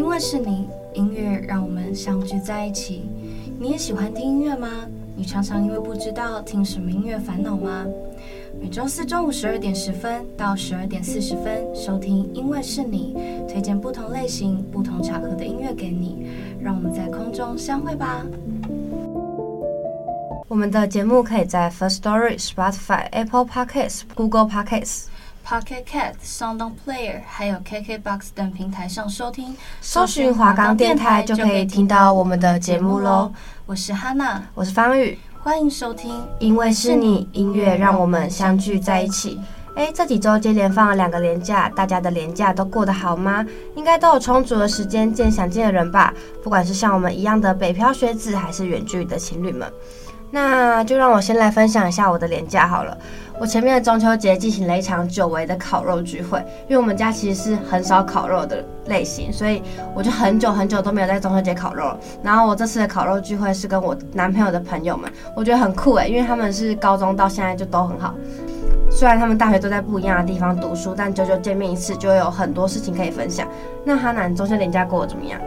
因为是你，音乐让我们相聚在一起。你也喜欢听音乐吗？你常常因为不知道听什么音乐烦恼吗？每周四中午十二点十分到十二点四十分收听《因为是你》，推荐不同类型、不同场合的音乐给你。让我们在空中相会吧。我们的节目可以在 First Story、Spotify、Apple Podcasts、Google Podcasts。Pocket Cast、SoundOn Player，还有 KKBox 等平台上收听，搜寻华冈电台就可以听到我们的节目喽。我是哈娜，我是方宇，欢迎收听。因为是你，音乐让我们相聚在一起。哎，这几周接连放了两个连假，大家的连假都过得好吗？应该都有充足的时间见想见的人吧？不管是像我们一样的北漂学子，还是远距离的情侣们。那就让我先来分享一下我的连假好了。我前面的中秋节进行了一场久违的烤肉聚会，因为我们家其实是很少烤肉的类型，所以我就很久很久都没有在中秋节烤肉了。然后我这次的烤肉聚会是跟我男朋友的朋友们，我觉得很酷诶，因为他们是高中到现在就都很好，虽然他们大学都在不一样的地方读书，但久久见面一次就会有很多事情可以分享。那哈南中秋连假过得怎么样？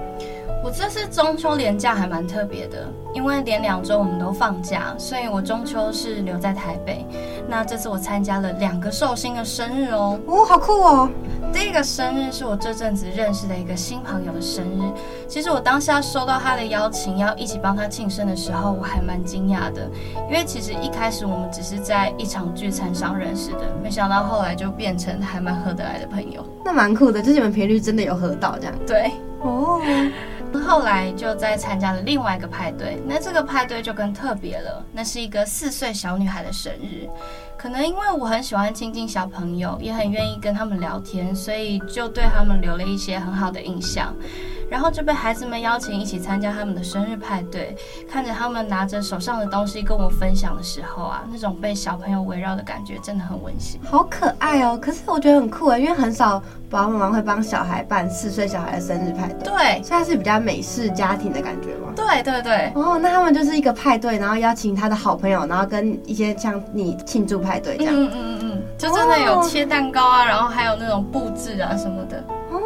我这次中秋连假还蛮特别的，因为连两周我们都放假，所以我中秋是留在台北。那这次我参加了两个寿星的生日哦，哦，好酷哦！第一个生日是我这阵子认识的一个新朋友的生日。其实我当下收到他的邀请，要一起帮他庆生的时候，我还蛮惊讶的，因为其实一开始我们只是在一场聚餐上认识的，没想到后来就变成还蛮合得来的朋友。那蛮酷的，就是你们频率真的有合到这样。对，哦。后来就再参加了另外一个派对，那这个派对就更特别了，那是一个四岁小女孩的生日。可能因为我很喜欢亲近小朋友，也很愿意跟他们聊天，所以就对他们留了一些很好的印象。然后就被孩子们邀请一起参加他们的生日派对，看着他们拿着手上的东西跟我分享的时候啊，那种被小朋友围绕的感觉真的很温馨，好可爱哦！可是我觉得很酷诶，因为很少爸爸妈妈会帮小孩办四岁小孩的生日派对，对，现在是比较美式家庭的感觉吗？对对对。哦，那他们就是一个派对，然后邀请他的好朋友，然后跟一些像你庆祝派对这样，嗯嗯嗯，就真的有切蛋糕啊，然后还有那种布置啊什么的。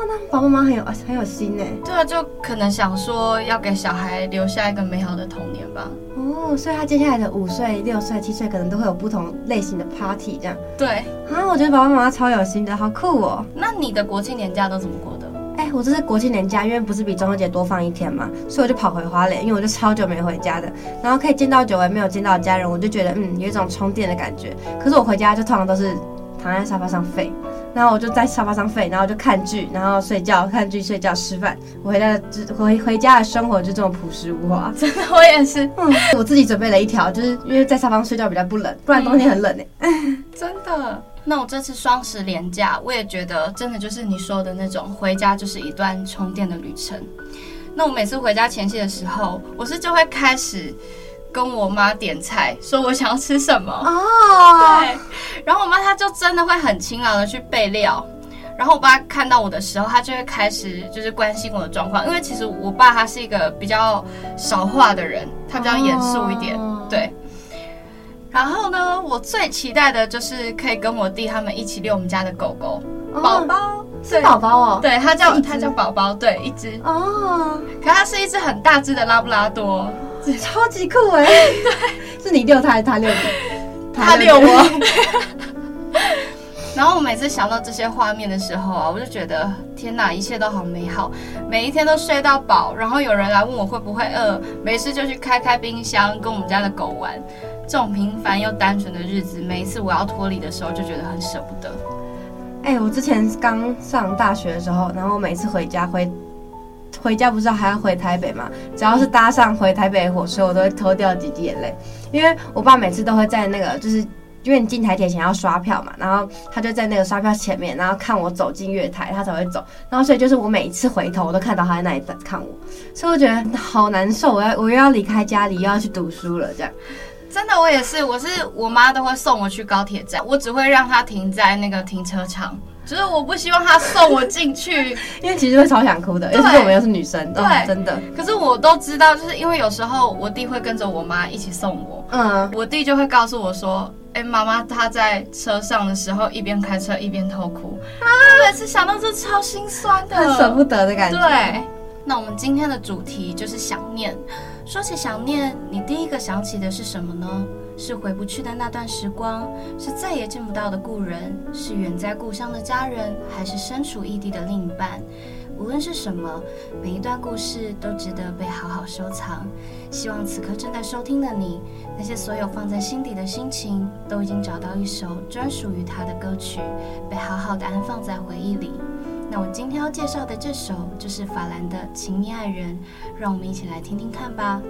哦，那爸爸妈妈很有很有心呢。对啊，就可能想说要给小孩留下一个美好的童年吧。哦，所以他接下来的五岁、六岁、七岁可能都会有不同类型的 party 这样。对啊，我觉得爸爸妈妈超有心的，好酷哦。那你的国庆年假都怎么过的？哎，我这是国庆年假，因为不是比中秋节多放一天嘛，所以我就跑回花莲，因为我就超久没回家的，然后可以见到久违没有见到的家人，我就觉得嗯，有一种充电的感觉。可是我回家就通常都是躺在沙发上废。然后我就在沙发上废，然后就看剧，然后睡觉，看剧睡觉吃饭。我回家的回回家的生活就这么朴实无华。真的，我也是。嗯，我自己准备了一条，就是因为在沙发上睡觉比较不冷，不然冬天很冷哎、嗯。真的。那我这次双十连假，我也觉得真的就是你说的那种，回家就是一段充电的旅程。那我每次回家前夕的时候，我是就会开始。跟我妈点菜，说我想要吃什么哦，oh. 对，然后我妈她就真的会很勤劳的去备料，然后我爸看到我的时候，他就会开始就是关心我的状况，因为其实我爸他是一个比较少话的人，他比较严肃一点，oh. 对。然后呢，我最期待的就是可以跟我弟他们一起遛我们家的狗狗宝宝，oh. 是宝宝哦，对，他叫他叫宝宝，对，一只哦，oh. 可他是一只很大只的拉布拉多。超级酷哎！对，是你遛他还是他遛你？他遛我。然后我每次想到这些画面的时候啊，我就觉得天哪，一切都好美好。每一天都睡到饱，然后有人来问我会不会饿，没事就去开开冰箱跟我们家的狗玩。这种平凡又单纯的日子，每一次我要脱离的时候，就觉得很舍不得。哎、欸，我之前刚上大学的时候，然后我每次回家回。回家不是还要回台北吗？只要是搭上回台北的火车，我都会偷掉几滴眼泪，因为我爸每次都会在那个就是因为你进台铁前要刷票嘛，然后他就在那个刷票前面，然后看我走进月台，他才会走。然后所以就是我每一次回头，我都看到他在那里等看我，所以我觉得好难受。我要我又要离开家里，又要去读书了，这样。真的，我也是，我是我妈都会送我去高铁站，我只会让他停在那个停车场。就是我不希望他送我进去，因为其实会超想哭的，尤其是我们又是女生，对，真的。可是我都知道，就是因为有时候我弟会跟着我妈一起送我，嗯，我弟就会告诉我说：“哎、欸，妈妈她在车上的时候一边开车一边偷哭。”啊，我每次想到这超心酸的，很舍不得的感觉。对，那我们今天的主题就是想念。说起想念，你第一个想起的是什么呢？是回不去的那段时光，是再也见不到的故人，是远在故乡的家人，还是身处异地的另一半？无论是什么，每一段故事都值得被好好收藏。希望此刻正在收听的你，那些所有放在心底的心情，都已经找到一首专属于他的歌曲，被好好的安放在回忆里。那我今天要介绍的这首，就是法兰的《情密爱人》，让我们一起来听听看吧。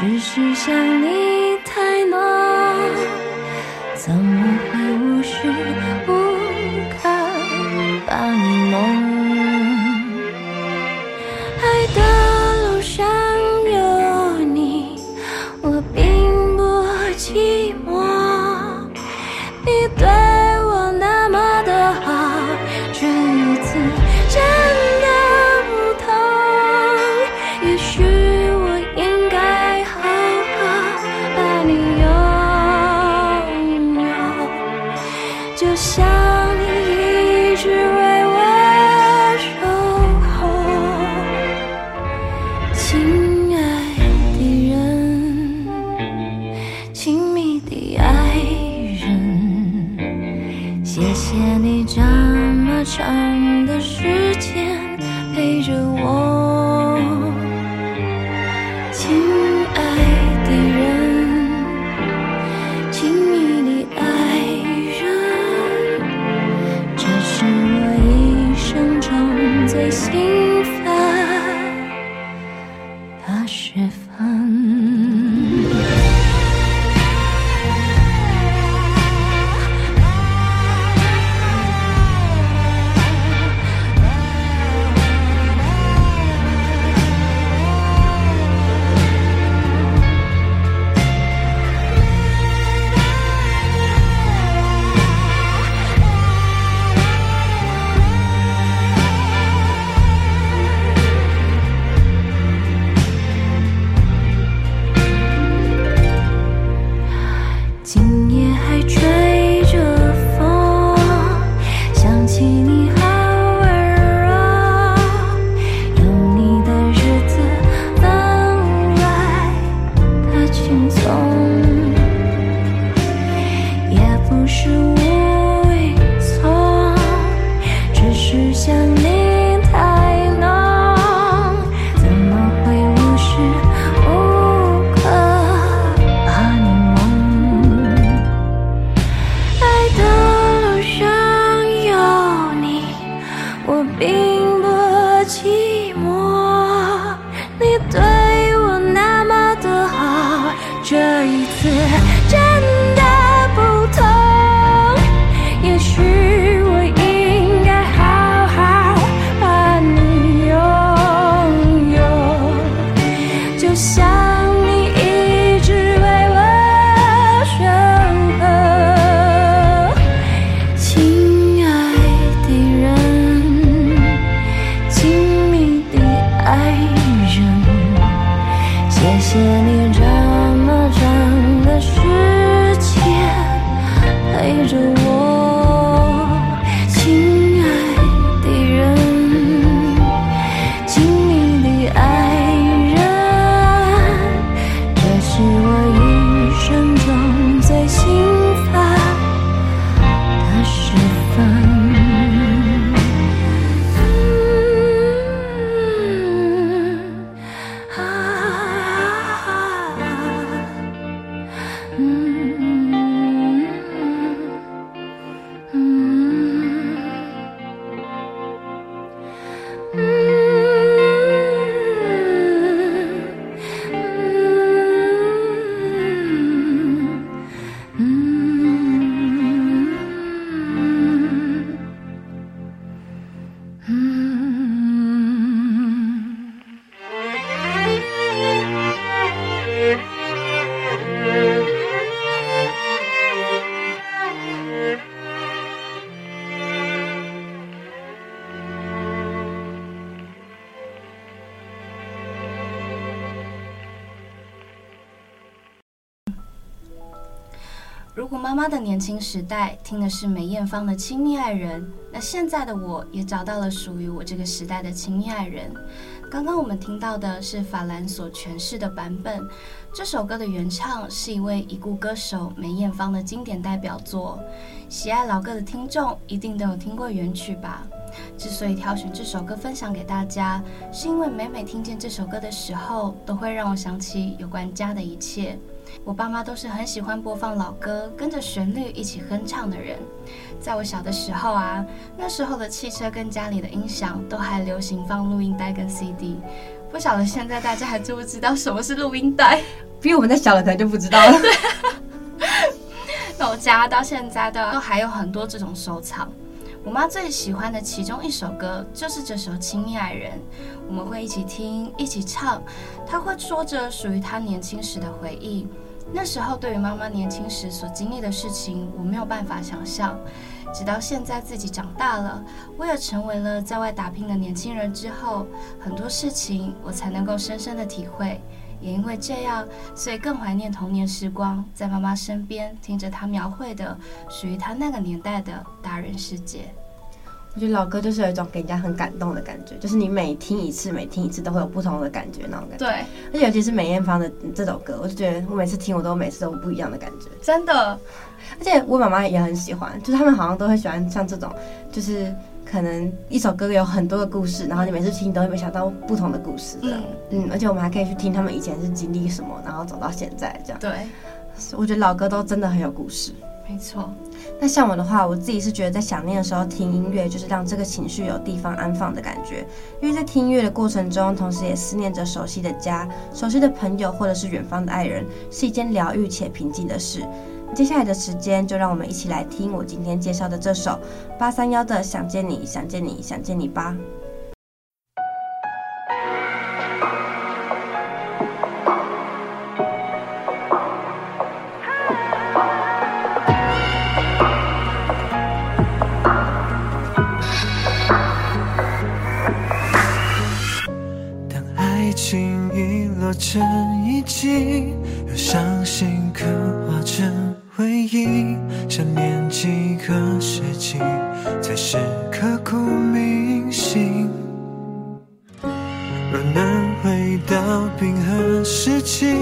只是想你太浓怎么会无时年轻时代听的是梅艳芳的《亲密爱人》，那现在的我也找到了属于我这个时代的亲密爱人。刚刚我们听到的是法兰所诠释的版本。这首歌的原唱是一位已故歌手梅艳芳的经典代表作。喜爱老歌的听众一定都有听过原曲吧？之所以挑选这首歌分享给大家，是因为每每听见这首歌的时候，都会让我想起有关家的一切。我爸妈都是很喜欢播放老歌，跟着旋律一起哼唱的人。在我小的时候啊，那时候的汽车跟家里的音响都还流行放录音带跟 CD。不晓得现在大家还知不知道什么是录音带？比我们在小的可能就不知道了。那我家到现在的都还有很多这种收藏。我妈最喜欢的其中一首歌就是这首《亲密爱人》，我们会一起听，一起唱。她会说着属于她年轻时的回忆。那时候对于妈妈年轻时所经历的事情，我没有办法想象。直到现在自己长大了，我也成为了在外打拼的年轻人之后，很多事情我才能够深深的体会。也因为这样，所以更怀念童年时光，在妈妈身边听着她描绘的属于她那个年代的大人世界。我觉得老歌就是有一种给人家很感动的感觉，就是你每听一次，每听一次都会有不同的感觉那种感觉。对，而且尤其是梅艳芳的这首歌，我就觉得我每次听，我都每次都不一样的感觉。真的，而且我妈妈也很喜欢，就是他们好像都会喜欢像这种，就是。可能一首歌有很多的故事，然后你每次听都会没想到不同的故事的。嗯，嗯，而且我们还可以去听他们以前是经历什么，然后走到现在这样。对，我觉得老歌都真的很有故事。没错。那像我的话，我自己是觉得在想念的时候听音乐，就是让这个情绪有地方安放的感觉。因为在听音乐的过程中，同时也思念着熟悉的家、熟悉的朋友或者是远方的爱人，是一件疗愈且平静的事。接下来的时间，就让我们一起来听我今天介绍的这首八三夭的《想见你，想见你，想见你》吧。当爱情遗落成遗迹，又伤心刻画成。回忆，想念几个世纪，才是刻骨铭心。若能回到冰河时期，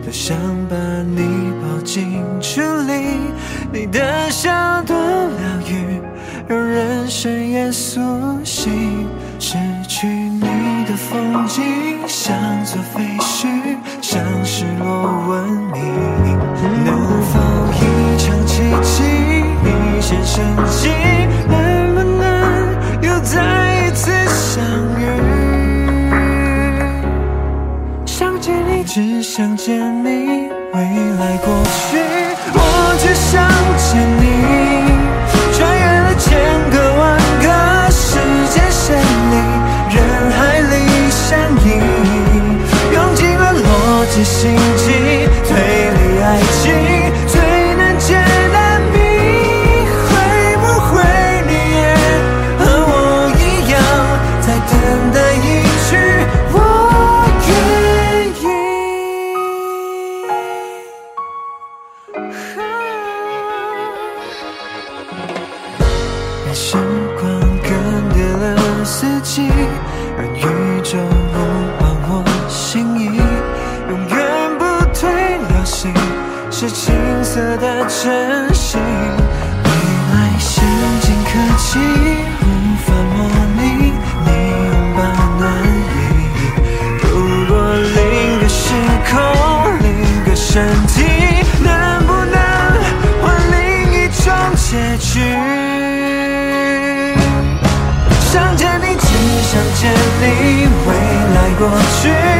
多想把你抱进处里。你的笑多疗愈，让人深夜苏醒。失去你的风景，像座废墟，像失落文明。生今能不能又再一次相遇？想见你，只想见你，未来过去，过去。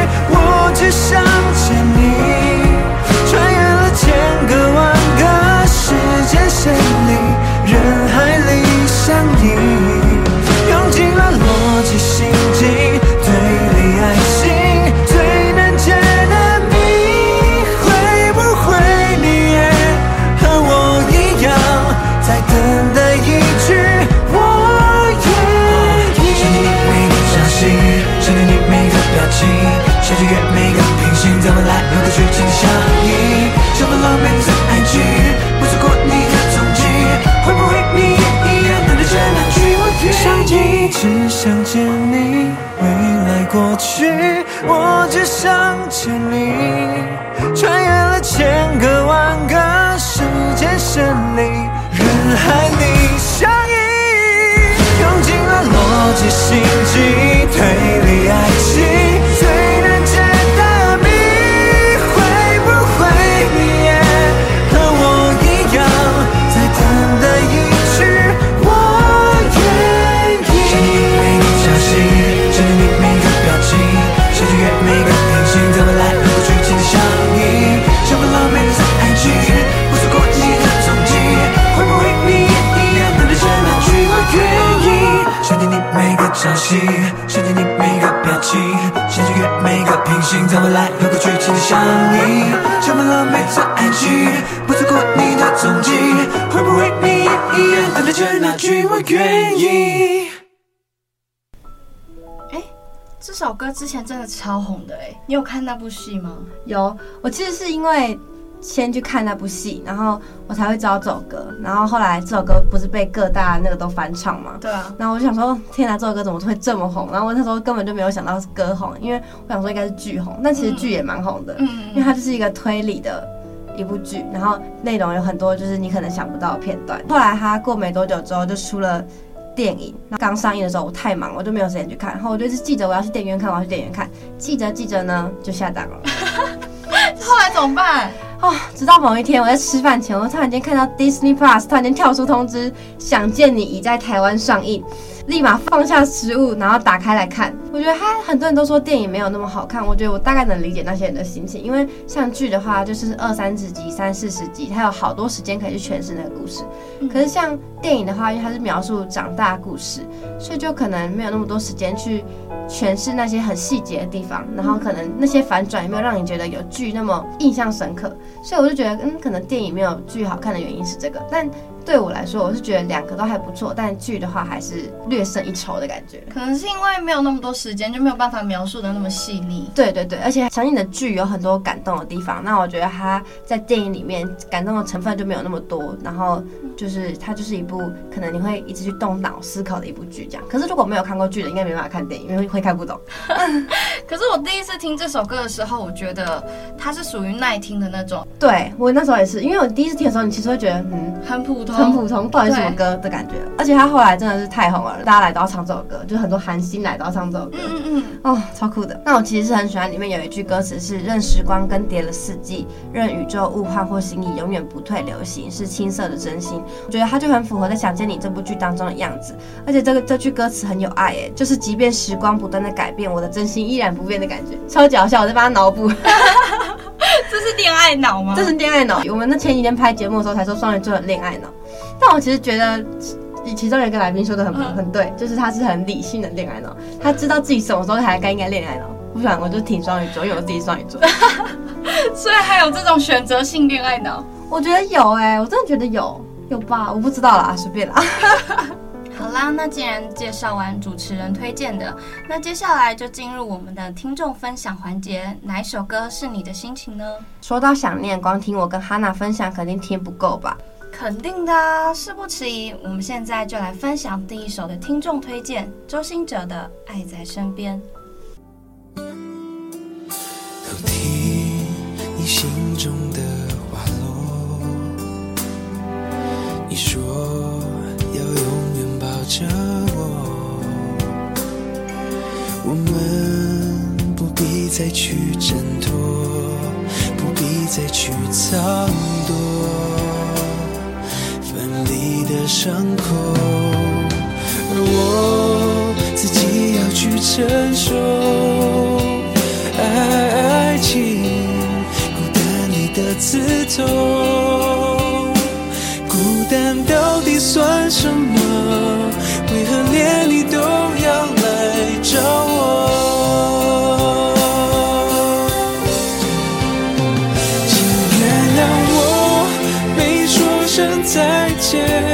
去，我只想见你。穿越了千个万个时间线里，超红的哎，你有看那部戏吗？有，我其实是因为。先去看那部戏，然后我才会知道这首歌。然后后来这首歌不是被各大那个都翻唱吗？对啊。然后我就想说，天哪，这首歌怎么会这么红？然后我那时候根本就没有想到是歌红，因为我想说应该是剧红。但其实剧也蛮红的，嗯，因为它就是一个推理的一部剧，然后内容有很多就是你可能想不到的片段。后来它过没多久之后就出了电影，刚上映的时候我太忙，我就没有时间去看。然后我就是记着我要去电影院看，我要去电影院看，记着记着呢就下档了。后来怎么办？哦，直到某一天，我在吃饭前，我突然间看到 Disney Plus 突然间跳出通知，《想见你》已在台湾上映。立马放下食物，然后打开来看。我觉得他很多人都说电影没有那么好看，我觉得我大概能理解那些人的心情，因为像剧的话就是二三十集、三四十集，它有好多时间可以去诠释那个故事。可是像电影的话，因为它是描述长大故事，所以就可能没有那么多时间去诠释那些很细节的地方，然后可能那些反转也没有让你觉得有剧那么印象深刻。所以我就觉得，嗯，可能电影没有剧好看的原因是这个，但。对我来说，我是觉得两个都还不错，但剧的话还是略胜一筹的感觉。可能是因为没有那么多时间，就没有办法描述的那么细腻。对对对，而且相信你的剧有很多感动的地方，那我觉得它在电影里面感动的成分就没有那么多。然后就是它就是一部可能你会一直去动脑思考的一部剧，这样。可是如果没有看过剧的，应该没办法看电影，因为会看不懂。可是我第一次听这首歌的时候，我觉得它是属于耐听的那种。对，我那时候也是，因为我第一次听的时候，你其实会觉得嗯很普通。很普通，到底是什么歌的感觉？而且他后来真的是太红了，大家来都要唱这首歌，就很多韩星来都要唱这首歌。嗯嗯哦，超酷的。那我其实是很喜欢里面有一句歌词是“任时光更迭了四季，任宇宙物换或心意永远不退流行，是青涩的真心”。我觉得它就很符合在《想见你》这部剧当中的样子。而且这个这句歌词很有爱，哎，就是即便时光不断的改变，我的真心依然不变的感觉，超搞笑。我在帮他脑补。这是恋爱脑吗？这是恋爱脑。我们那前几天拍节目的时候才说双鱼座的恋爱脑。但我其实觉得，其中有一个来宾说的很很对，就是他是很理性的恋爱脑，他知道自己什么时候才该应该恋爱脑。不然我就挺双鱼座，因为我自己双鱼座，所以还有这种选择性恋爱脑。我觉得有哎、欸，我真的觉得有有吧，我不知道啦，随便啦。好啦，那既然介绍完主持人推荐的，那接下来就进入我们的听众分享环节。哪一首歌是你的心情呢？说到想念，光听我跟哈娜分享，肯定听不够吧？肯定的啊，事不迟疑，我们现在就来分享第一首的听众推荐，周兴哲的《爱在身边》。偷听你心中的话落，你说着我，我们不必再去挣脱，不必再去藏躲。分离的伤口，而我自己要去承受。爱情，孤单里的刺痛，孤单到底算什么？见，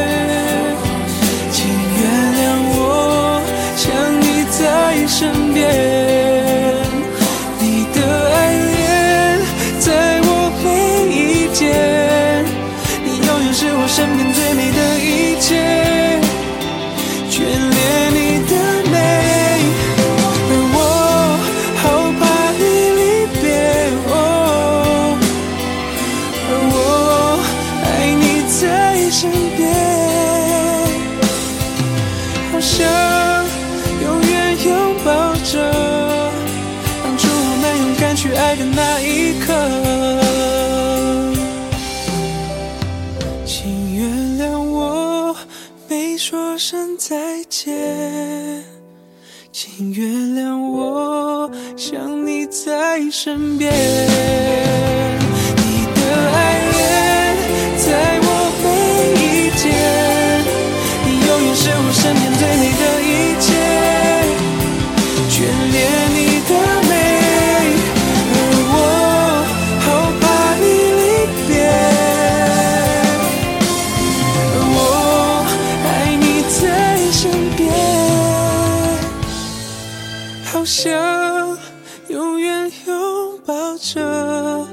着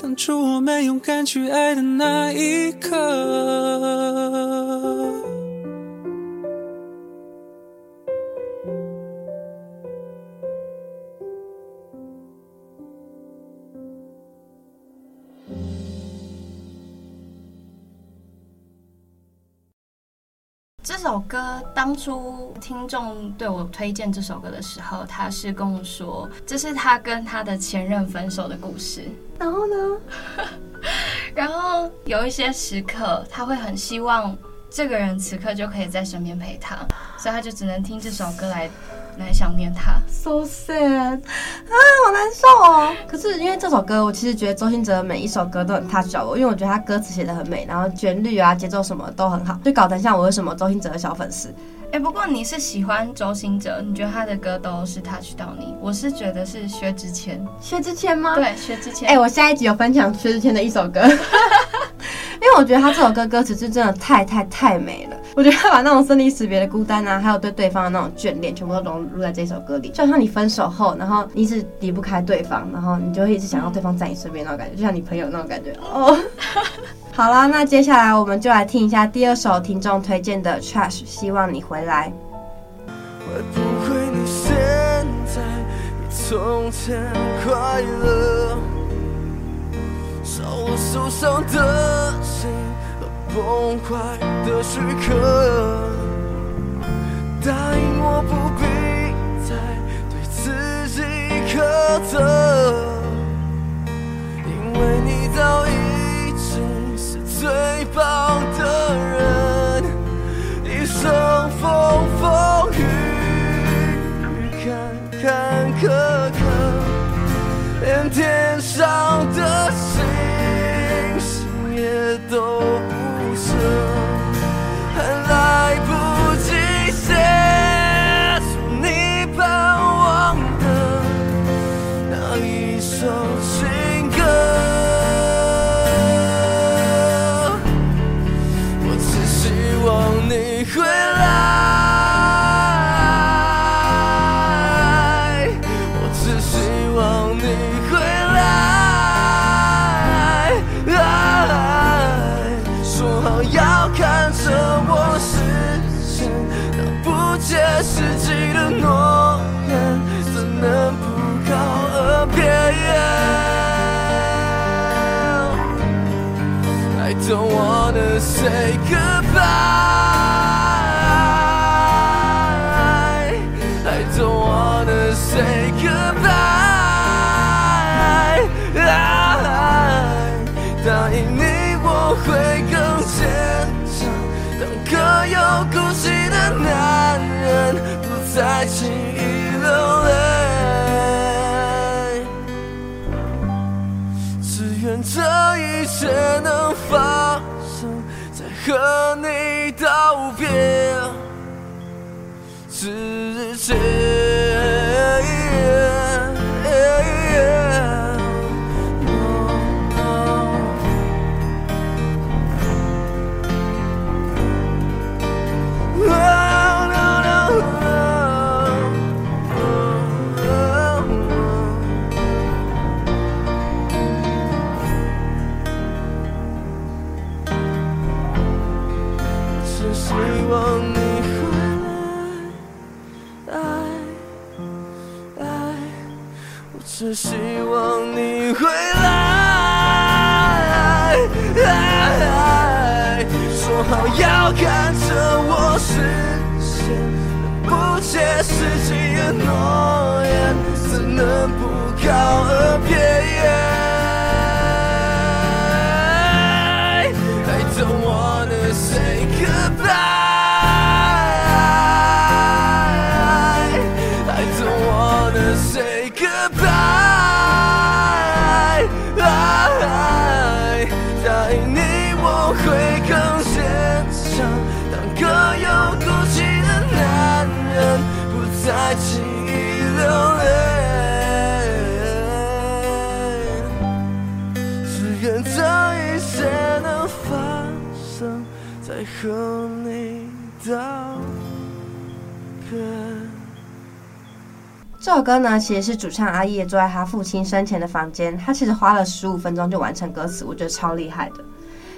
当初我们勇敢去爱的那一刻。歌当初听众对我推荐这首歌的时候，他是跟我说，这是他跟他的前任分手的故事。然后呢？然后有一些时刻，他会很希望这个人此刻就可以在身边陪他，所以他就只能听这首歌来。来想念他，so sad 啊，好难受哦。可是因为这首歌，我其实觉得周兴哲每一首歌都很 touch 我，因为我觉得他歌词写的很美，然后旋律啊、节奏什么都很好，就搞得像我是什么周兴哲的小粉丝。哎、欸，不过你是喜欢周兴哲，你觉得他的歌都是 touch 到你？我是觉得是薛之谦，薛之谦吗？对，薛之谦。哎、欸，我下一集有分享薛之谦的一首歌，因为我觉得他这首歌歌词是真的太太太美了。我觉得他把那种生离死别的孤单啊，还有对对方的那种眷恋，全部都融入在这首歌里。就像你分手后，然后你一直离不开对方，然后你就一直想要对方在你身边那种感觉，就像你朋友那种感觉。哦，好啦，那接下来我们就来听一下第二首听众推荐的《Trash》，希望你回来。会不会你现在比从前快乐？受伤的心。崩坏的时刻，答应我不必再对自己苛责，因为你早已经是最棒的人。一生风风雨雨，坎坎坷坷，连天再轻易流泪。只愿这一切能发生在和你道别之前。希望你回来，爱爱，我只希望你回来，说好要看着我实现不切实际的诺在和你道别。这首歌呢，其实是主唱阿叶坐在他父亲生前的房间，他其实花了十五分钟就完成歌词，我觉得超厉害的。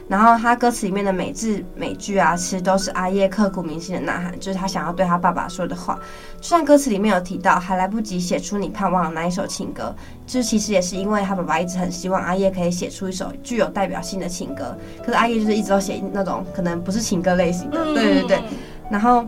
然后他歌词里面的每字每句啊，其实都是阿叶刻骨铭心的呐喊，就是他想要对他爸爸说的话。就像歌词里面有提到，还来不及写出你盼望的那一首情歌，就是其实也是因为他爸爸一直很希望阿叶可以写出一首具有代表性的情歌，可是阿叶就是一直都写那种可能不是情歌类型的。对对对，然后。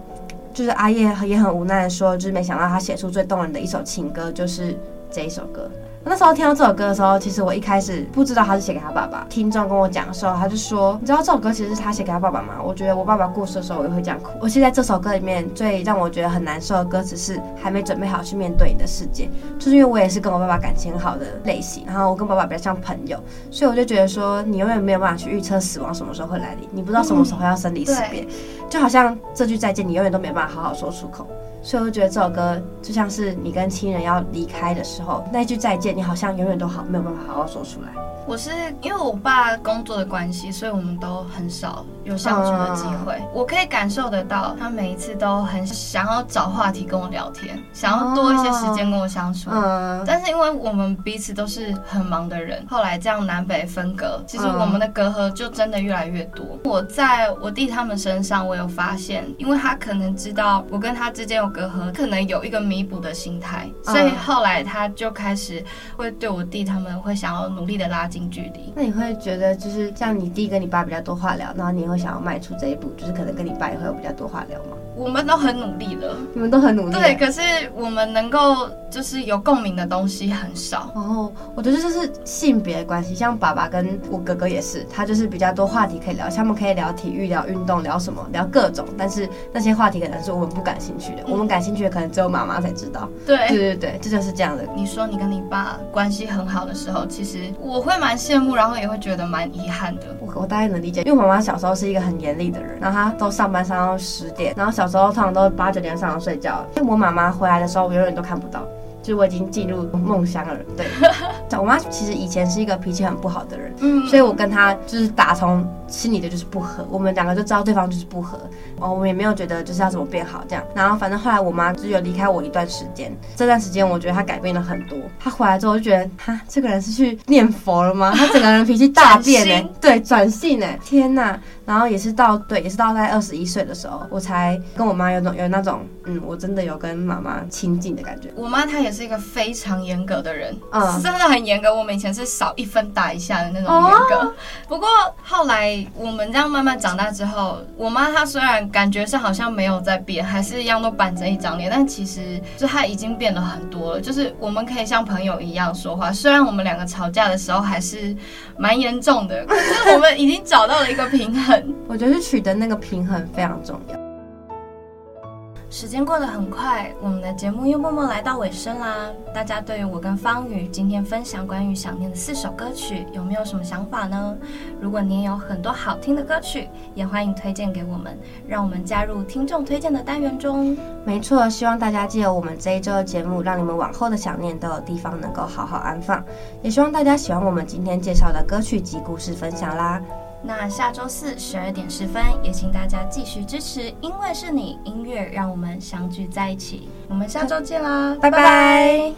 就是阿叶也很无奈的说，就是没想到他写出最动人的一首情歌，就是这一首歌。那时候听到这首歌的时候，其实我一开始不知道他是写给他爸爸。听众跟我讲的时候，他就说：“你知道这首歌其实是他写给他爸爸吗？”我觉得我爸爸过世的时候，我也会这样哭。我现在这首歌里面最让我觉得很难受的歌词是“还没准备好去面对你的世界”，就是因为我也是跟我爸爸感情很好的类型，然后我跟爸爸比较像朋友，所以我就觉得说，你永远没有办法去预测死亡什么时候会来临，你不知道什么时候要生离死别，嗯，就好像这句再见，你永远都没有办法好好说出口。所以我就觉得这首歌就像是你跟亲人要离开的时候，那句再见，你好像永远都好没有办法好好说出来。我是因为我爸工作的关系，所以我们都很少有相处的机会。Uh, 我可以感受得到，他每一次都很想要找话题跟我聊天，想要多一些时间跟我相处。Uh, 但是因为我们彼此都是很忙的人，后来这样南北分隔，其实我们的隔阂就真的越来越多。Uh, 我在我弟他们身上，我有发现，因为他可能知道我跟他之间有隔阂，可能有一个弥补的心态，所以后来他就开始会对我弟他们会想要努力的拉近。近距离，那你会觉得就是像你弟跟你爸比较多话聊，然后你会想要迈出这一步，就是可能跟你爸也会有比较多话聊吗？我们都很努力了，你们都很努力。对，可是我们能够就是有共鸣的东西很少。哦，我觉得这是性别的关系，像爸爸跟我哥哥也是，他就是比较多话题可以聊，像他们可以聊体育、聊运动、聊什么、聊各种，但是那些话题可能是我们不感兴趣的，嗯、我们感兴趣的可能只有妈妈才知道。对，对对对，这就是这样的。你说你跟你爸关系很好的时候，其实我会蛮羡慕，然后也会觉得蛮遗憾的。我我大概能理解，因为我妈妈小时候是一个很严厉的人，然后她都上班上到十点，然后小时候通常都八九点上床睡觉。因为我妈妈回来的时候，我永远都看不到。就是我已经进入梦乡了，对。我妈其实以前是一个脾气很不好的人，嗯，所以我跟她就是打从心里的就是不合，我们两个就知道对方就是不合，哦，我们也没有觉得就是要怎么变好这样。然后反正后来我妈就有离开我一段时间，这段时间我觉得她改变了很多。她回来之后我就觉得，哈，这个人是去念佛了吗？她整个人脾气大变哎，对，转性哎，天呐。然后也是到对，也是到在二十一岁的时候，我才跟我妈有种有那种，嗯，我真的有跟妈妈亲近的感觉。我妈她也是一个非常严格的人，嗯，真的很严格。我们以前是少一分打一下的那种严格。哦、不过后来我们这样慢慢长大之后，我妈她虽然感觉上好像没有在变，还是一样都板着一张脸，但其实就她已经变了很多了。就是我们可以像朋友一样说话，虽然我们两个吵架的时候还是蛮严重的，可是我们已经找到了一个平衡。我觉得是取得那个平衡非常重要。时间过得很快，我们的节目又默默来到尾声啦。大家对于我跟方宇今天分享关于想念的四首歌曲，有没有什么想法呢？如果您有很多好听的歌曲，也欢迎推荐给我们，让我们加入听众推荐的单元中。没错，希望大家借由我们这一周的节目，让你们往后的想念都有地方能够好好安放。也希望大家喜欢我们今天介绍的歌曲及故事分享啦。那下周四十二点十分，也请大家继续支持，因为是你音乐让我们相聚在一起。我们下周见啦，拜拜。拜拜。